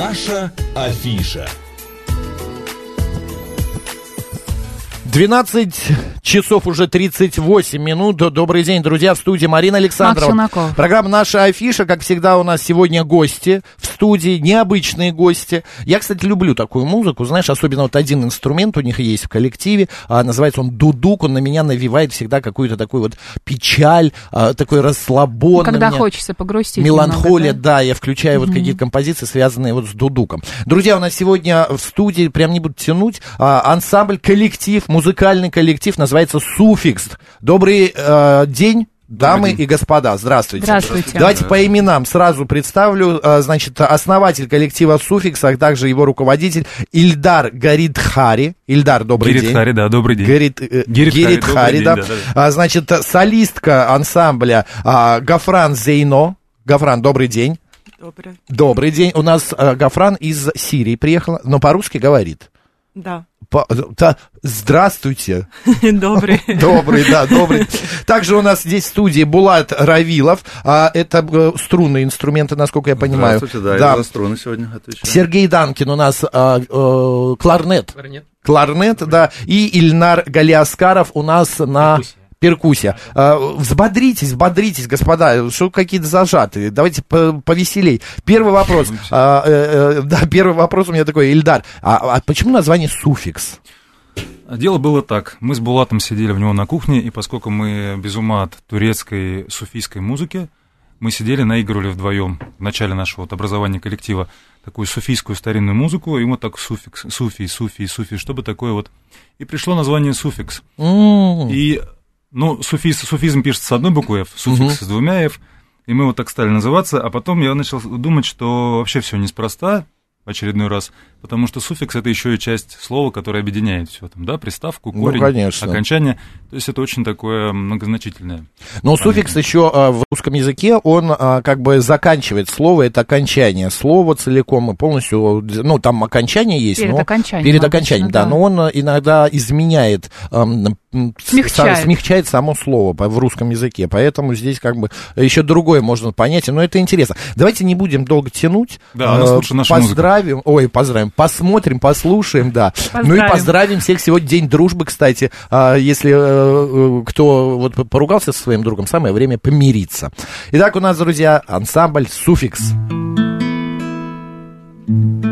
Наша афиша. 12 часов уже 38 минут. Добрый день, друзья, в студии Марина Александрова. Программа «Наша афиша». Как всегда, у нас сегодня гости студии, необычные гости. Я, кстати, люблю такую музыку. Знаешь, особенно вот один инструмент у них есть в коллективе. А, называется он дудук. Он на меня навевает всегда какую-то такую вот печаль, а, такой расслабон. Когда меня... хочется погрустить Меланхолия, немного, да? да, я включаю вот какие-то композиции, связанные вот с дудуком. Друзья, у нас сегодня в студии, прям не буду тянуть, а, ансамбль, коллектив, музыкальный коллектив, называется «Суффикс». Добрый э, день. Дамы и господа, здравствуйте. Здравствуйте. Давайте по именам сразу представлю. А, Значит, основатель коллектива «Суффикс», а также его руководитель Ильдар Гаридхари. Ильдар, добрый Гирит день. Хари, да, добрый день. Герит, э, Герит Хари, Герит добрый Хари, день, да. да, да, А, Значит, солистка ансамбля а, Гафран Зейно. Гафран, добрый день. Доброе. Добрый день. У нас а, Гафран из Сирии приехала, но по-русски говорит. Да. Да, здравствуйте. Добрый. Добрый, да, добрый. Также у нас здесь в студии Булат Равилов. А, это э, струнные инструменты, насколько я понимаю. Здравствуйте, да, я за струны сегодня отвечаю. Сергей Данкин у нас а, э, кларнет. Кларнет, да. И Ильнар Галиаскаров у нас на перкуссия. А, взбодритесь, взбодритесь, господа, что какие-то зажатые. Давайте по- повеселей. Первый вопрос. А, э, э, да, первый вопрос у меня такой, Ильдар. А, а почему название суффикс? Дело было так. Мы с Булатом сидели в него на кухне, и поскольку мы без ума от турецкой суфийской музыки, мы сидели, наигрывали вдвоем в начале нашего вот образования коллектива такую суфийскую старинную музыку, и вот так суффикс, суфи, суфи, суфи, чтобы такое вот. И пришло название суффикс. М, И, ну, суфиз, суфизм пишется с одной буквой F, суффикс с двумя F, и мы вот так стали называться, а потом я начал думать, что вообще все неспроста, в очередной раз, потому что суффикс это еще и часть слова, которое объединяет все там, да, приставку, Ну, корень, конечно. окончание, то есть это очень такое многозначительное. Но суффикс еще а, в русском языке, он а, как бы заканчивает слово, это окончание слова целиком и полностью, ну, там окончание есть. Перед но- окончанием Перед обычно, окончанием, да. да. Но он а, иногда изменяет, ам, смягчает. Смягчает само слово в русском языке. Поэтому здесь как бы еще другое можно понять, но это интересно. Давайте не будем долго тянуть. Да, нас э, лучше наша Поздравим, музыка. ой, поздравим, посмотрим, послушаем, да. Поздравим. Ну и поздравим всех. Сегодня День дружбы, кстати. А, если э, э, кто вот поругался со своим другом, самое время помириться. Итак, у нас, друзья, ансамбль «Суффикс». Thank you.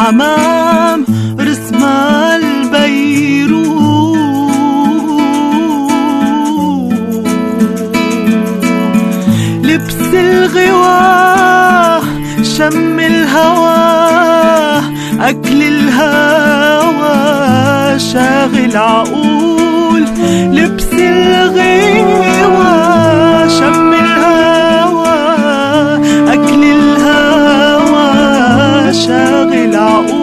الحمام رسم البيروت. لبس الغواه شم الهوى أكل الهوى شاغل عقول لبس الغوى شم الهوى أكل الهوى شاغل 老屋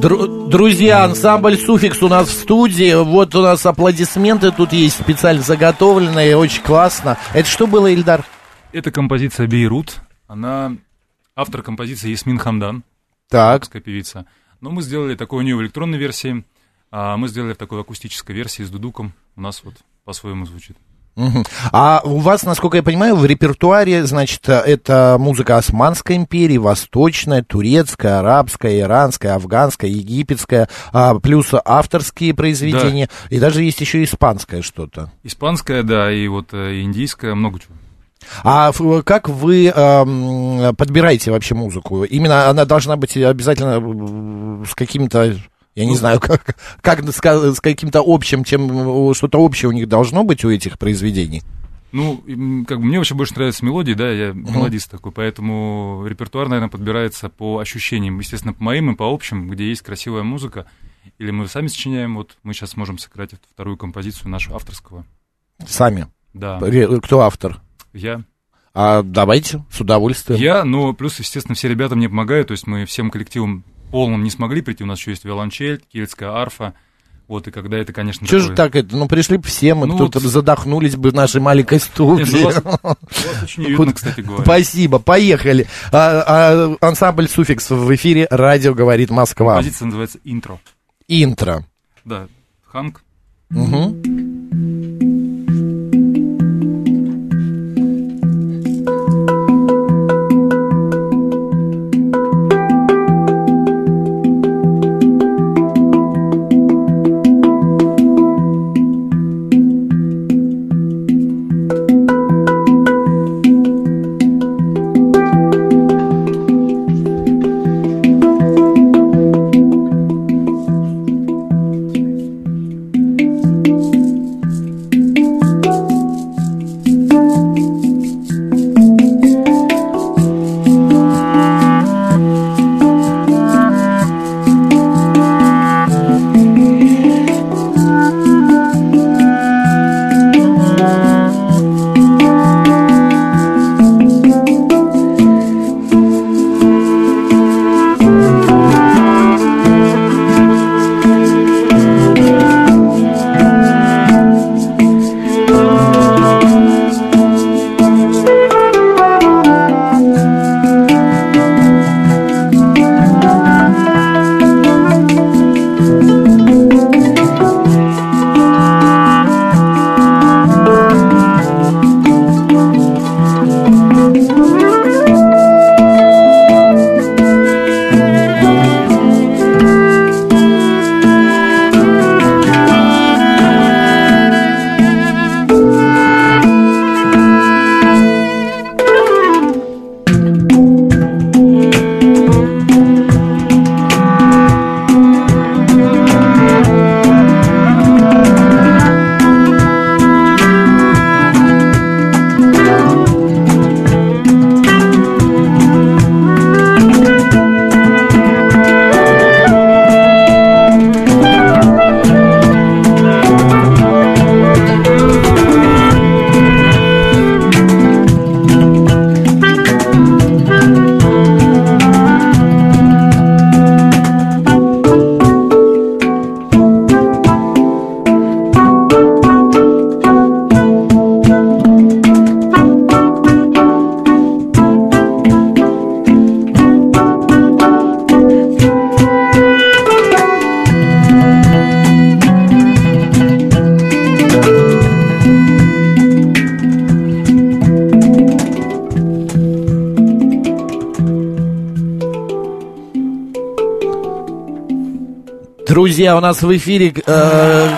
Дру- Друзья, ансамбль «Суффикс» у нас в студии. Вот у нас аплодисменты тут есть специально заготовленные. Очень классно. Это что было, Ильдар? Это композиция «Бейрут». Она автор композиции Ясмин Хамдан, Так. певица. Но мы сделали такую у нее в электронной версии, а мы сделали в такой акустической версии с дудуком. У нас вот по-своему звучит. А у вас, насколько я понимаю, в репертуаре, значит, это музыка Османской империи, восточная, турецкая, арабская, иранская, афганская, египетская, а, плюс авторские произведения, и даже есть еще испанское что-то. Испанская, да, и вот э, индийская, много чего. А как вы эм, подбираете вообще музыку? Именно она должна быть обязательно э, с каким-то, я не знаю, как, как ска- с каким-то общим, чем что-то общее у них должно быть у этих произведений? Ну, как бы мне вообще больше нравятся мелодии, да, я мелодист такой, поэтому репертуар, наверное, подбирается по ощущениям, естественно, по моим и по общим, где есть красивая музыка, или мы сами сочиняем, вот мы сейчас можем сыграть вторую композицию нашу авторского. Сами. Да, Кто автор? я. А давайте, с удовольствием. Я, но плюс, естественно, все ребята мне помогают, то есть мы всем коллективом полным не смогли прийти, у нас еще есть виолончель, кельтская арфа, вот, и когда это, конечно, же такое- так это? Ну, пришли бы все, мы Ну, тут вот- задохнулись бы в нашей маленькой Нет, ну, студии. вас, вас очень уютно, кстати говоря. Спасибо, поехали. А, а, ансамбль «Суффикс» в эфире «Радио говорит Москва». Композиция называется «Интро». Интро. Да, Ханк. Мгм. Друзья, у нас в эфире э,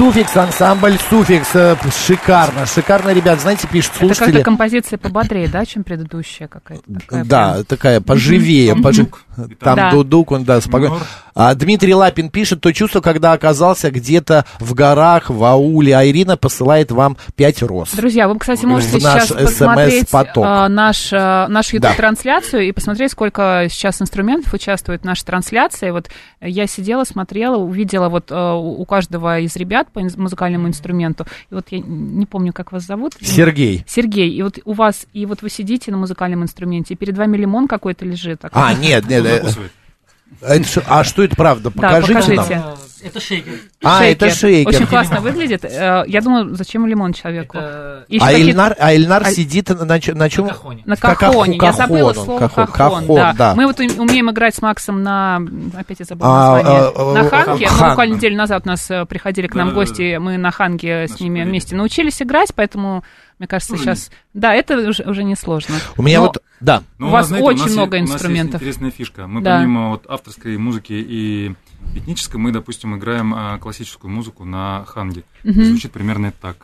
Суффикс, ансамбль Суффикс. э, Шикарно, шикарно, ребят. Знаете, пишут Это слушатели. как-то композиция пободрее, да, чем предыдущая какая-то? такая Да, прям. такая поживее. Там пожи- дук. И Там Да. дудук, он, да, спокойно. А Дмитрий Лапин пишет, то чувство, когда оказался где-то в горах, в ауле, а Ирина посылает вам пять роз. Друзья, вы, кстати, можете В наш сейчас посмотреть а, наш, а, нашу Да. YouTube-трансляцию и посмотреть, сколько сейчас инструментов участвует в нашей трансляции. Вот я сидела, смотрела, увидела вот у у каждого из ребят по музыкальному инструменту. И вот я не помню, как вас зовут. Сергей. Сергей, и вот у вас, и вот вы сидите на музыкальном инструменте, и перед вами лимон какой-то лежит. А, нет, нет. Закусывает. это ш- а что это правда? Да, Покажите покажите. нам. Это шейкер. А, это шейкер. Очень классно выглядит. Э, Я думаю, зачем лимон человеку? Это Еще А Эльнар, а Эльнар А- сидит на, на чем? кахоне. На кахоне. Я забыла кахон, слово кахон, кахон, кахон, да. да. Мы вот ум- умеем играть с Максом на... Опять я забыла А, название. а, на а, ханге. хан. Ну, буквально неделю назад у нас э, приходили к нам Да-да-да. гости. Мы на ханге с ними вместе научились играть, поэтому, мне кажется, Ну, сейчас... Да, это уже, уже несложно. У меня Но- вот, да. Ну, У вас знаете, очень нас много есть- У нас инструментов. есть интересная фишка. Мы Да. помимо вот авторской музыки и этнической, мы, допустим, играем а, классическую музыку на ханге. И Звучит примерно так.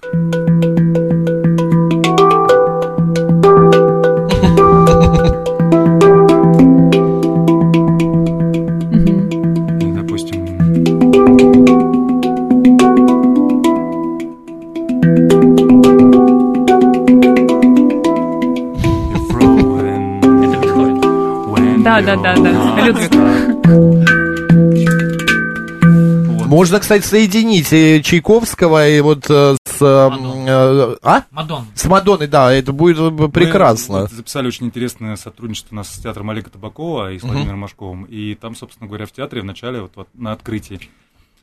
Да, да, да. Можно, кстати, соединить э, Чайковского и вот э, с... э, э, а? Мадонна. С Мадонной, да, это будет Мы прекрасно. вот записали очень интересное сотрудничество у нас с театром Олега Табакова и с Владимиром Машковым. И там, собственно говоря, в театре в начале, вот, вот на открытии,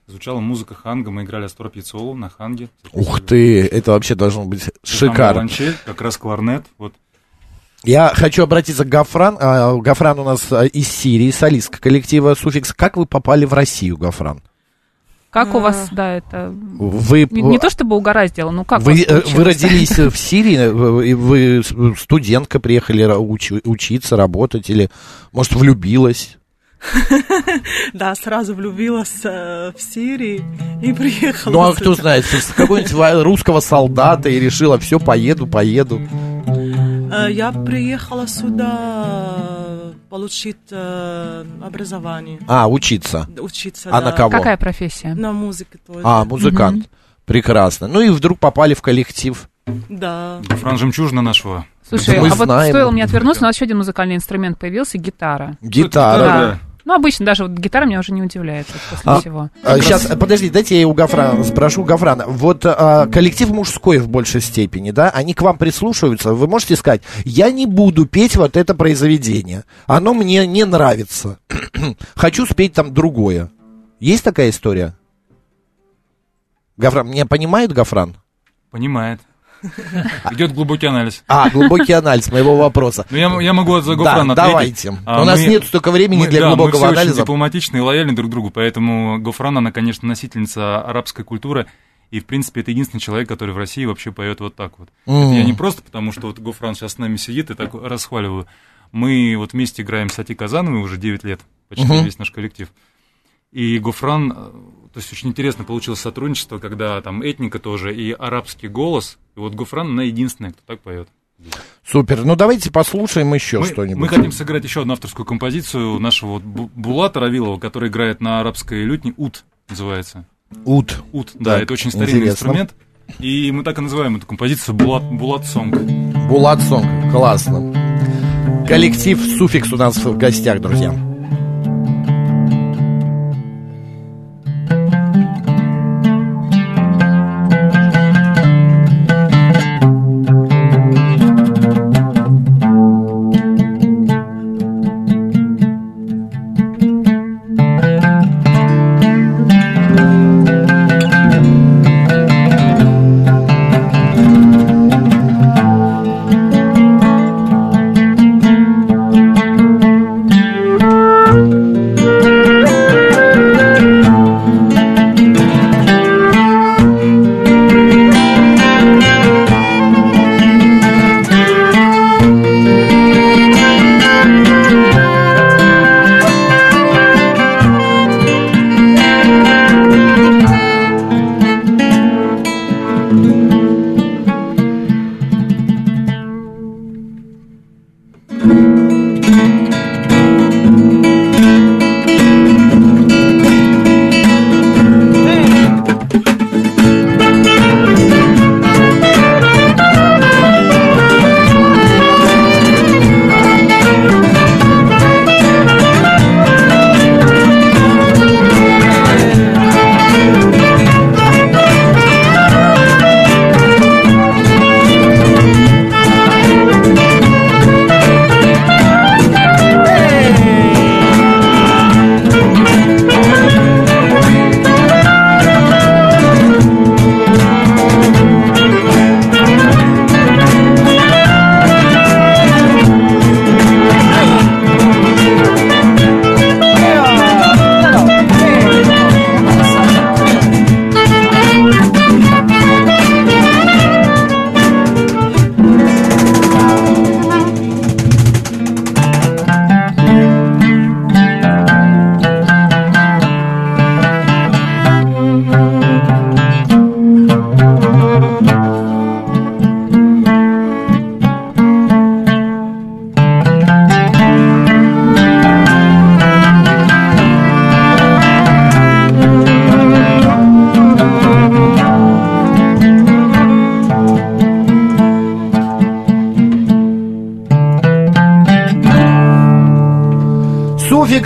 звучала музыка ханга. Мы играли Астор Пьяцолу на ханге. Ух ты, это вообще должно быть шикарно. как раз кларнет. Вот. Я хочу обратиться к Гафран. А, Гафран у нас а, из Сирии, солистка коллектива Суфикс. Как вы попали в Россию, Гафран? Как у вас, да, это... Вы, Не, не то чтобы угораздило, ну как вы, э, вы родились в Сирии, э, и вы студентка приехали уч- учиться, работать, или, может, влюбилась? Да, сразу влюбилась э, в Сирии и приехала. Ну, а кто знает, с какого-нибудь русского солдата и решила, все, поеду, поеду. Э, Я приехала сюда получить э, образование, А, учиться. учиться. А да. на кого? Какая профессия? На музыке тоже. А, музыкант. Прекрасно. Ну и вдруг попали в коллектив. Да. Фран Жемчужина нашего. Слушай, Мы а вот знаем. стоило мне отвернуться, у нас еще один музыкальный инструмент появился, гитара. Гитара. Да. да. Ну, обычно даже вот гитара меня уже не удивляет вот после А, всего. сейчас, подожди, дайте я у Гафрана спрошу Гафрана. Вот а, коллектив мужской в большей степени, да? Они к вам прислушиваются. Вы можете сказать, я не буду петь вот это произведение. Оно мне не нравится. Хочу спеть там другое. Есть такая история? Гафран, меня понимает Гафран? Понимает. Идет глубокий анализ. А, глубокий анализ моего вопроса. Ну, я, я могу Да, Гофрана ответить. давайте. А, У нас мы- нет столько времени мы- для да, глубокого мы все анализа. очень дипломатичны и лояльны друг другу, поэтому Гофран, она, конечно, носительница арабской культуры, и, в принципе, это единственный человек, который в России вообще поет вот так вот. Это я не просто потому, что вот Гофран сейчас с нами сидит и так расхваливаю. Мы вот вместе играем с Ати Казановой уже 9 лет, почти Мгм. весь наш коллектив. И Гофран, э, то есть очень интересно получилось сотрудничество, когда там этника тоже и арабский голос. И вот Гофран, она единственная, кто так поет. Супер. Ну давайте послушаем еще Мы, что-нибудь. мы хотим сыграть еще одну авторскую композицию нашего вот Бу- Булата Равилова, который играет на арабской лютне. Ут называется. Ут. Ут, да, Так, это очень старинный интересно. инструмент. И мы так и называем эту композицию Булат, Булат Сонг. Булат Сонг. Классно. Коллектив Суфикс у нас в гостях, друзья.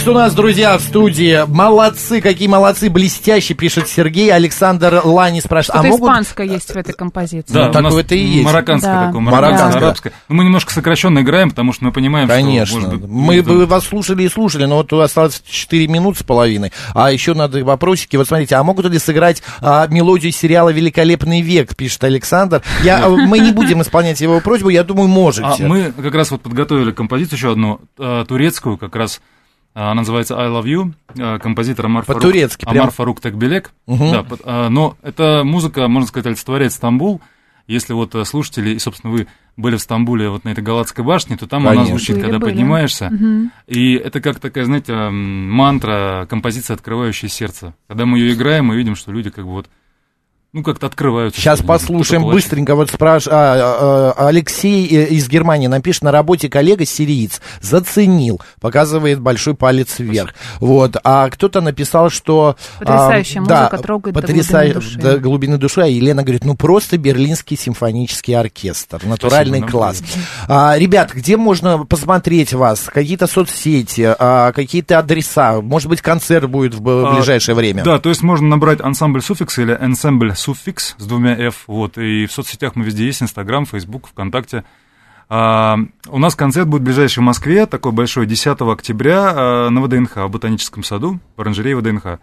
Суффикс у нас, друзья, в студии. Молодцы, какие молодцы, блестящие, пишет Сергей. Александр Лани спрашивает. Что-то а могут... испанское есть в этой композиции. Да, ну, так это и есть. Марокканское да. такое, марокканское, арабское. Мы немножко сокращенно играем, потому что мы понимаем, Конечно. что... Конечно. Мы бы вас слушали и слушали, но вот осталось 4 минуты с половиной. А еще надо вопросики. Вот смотрите, а могут ли сыграть а, мелодию сериала «Великолепный век», пишет Александр. Я, мы не будем исполнять его просьбу, я думаю, можете. А мы как раз вот подготовили композицию еще одну, э, турецкую, как раз она называется I Love You, э, композитор Амар Фарук, По-турецки, Амар прям... Фарук Текбелек. Угу. Да, э, но эта музыка, можно сказать, олицетворяет Стамбул. Если вот слушатели, и, собственно, вы были в Стамбуле вот на этой Галатской башне, то там Конечно. она звучит, были, когда были. поднимаешься. Угу. И это как такая, знаете, мантра, композиция, открывающая сердце. Когда мы ее играем, мы видим, что люди как бы вот ну, как-то открываются. Сейчас послушаем быстренько. Вот спраш... а, а, а, Алексей э, из Германии напишет, на работе коллега сириец заценил, показывает большой палец вверх. Вот. А кто-то написал, что... Потрясающая а, музыка да, трогает потряса... до глубины души. До глубины души. А Елена говорит, ну, просто Берлинский симфонический оркестр. Натуральный Спасибо, класс. А, ребят, где можно посмотреть вас? Какие-то соцсети, а, какие-то адреса? Может быть, концерт будет в ближайшее а, время? Да, то есть можно набрать ансамбль суффикс или ансамбль суффикс с двумя F, вот, и в соцсетях мы везде есть, Инстаграм, Фейсбук, ВКонтакте. А, у нас концерт будет в Москве, такой большой, 10 октября а, на ВДНХ, в Ботаническом саду, в оранжерее ВДНХ.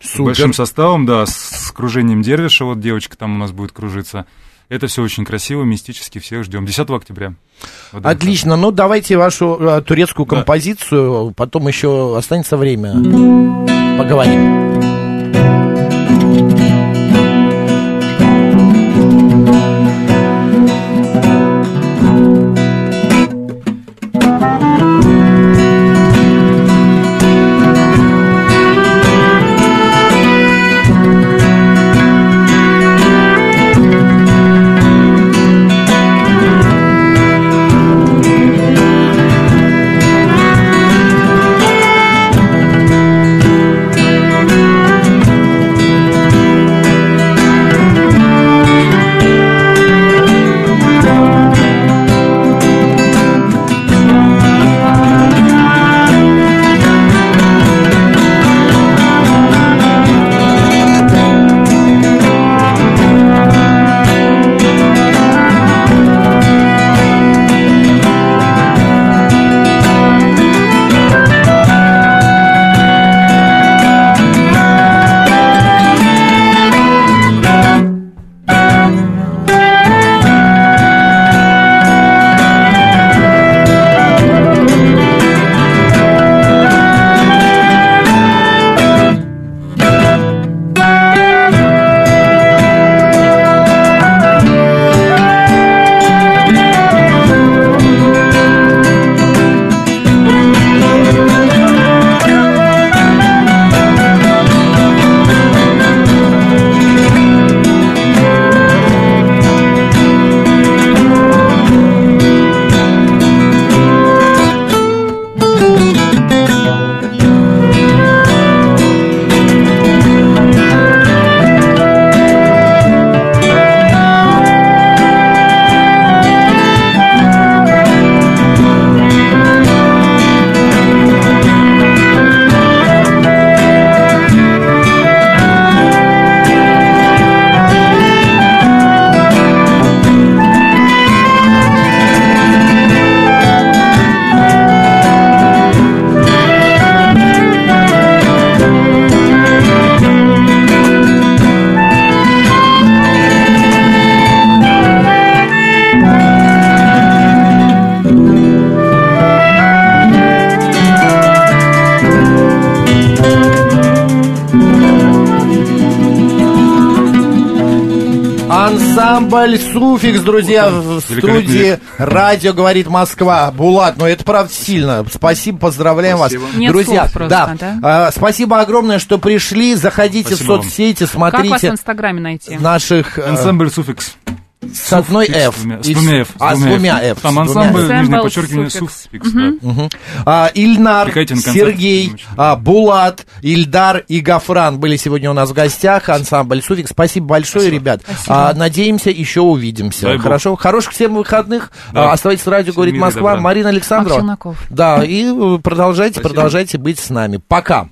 Супер. С большим составом, да, с кружением Дервиша, вот девочка там у нас будет кружиться. Это все очень красиво, мистически, всех ждем. 10 октября. Отлично, ну давайте вашу uh, турецкую композицию, да. потом еще останется время. Поговорим. Ансамбль Суфикс, друзья, в студии Радио говорит Москва. Булат, ну это правда сильно. Спасибо, поздравляем спасибо. вас. Нет друзья, просто, да. да? А, спасибо огромное, что пришли. Заходите спасибо в соцсети, смотрите. Как вас в Инстаграме найти? Наших... Ансамбль Суфикс. С одной F. С двумя, с двумя F. А, с двумя F. Там с двумя ансамбль, F. нижнее подчеркивание, суффикс. суффикс. да. А, Ильнар, Сергей, а, Булат, Ильдар и Гафран были сегодня у нас в гостях. Ансамбль Суфикс. Спасибо большое, ребят. А, надеемся, еще увидимся. Дай бог. Хорошо. Хороших всем выходных. Да. А, оставайтесь в радио, Всем говорит Москва. добра. Марина Александрова. Да, и э, продолжайте, Спасибо. продолжайте быть с нами. Пока.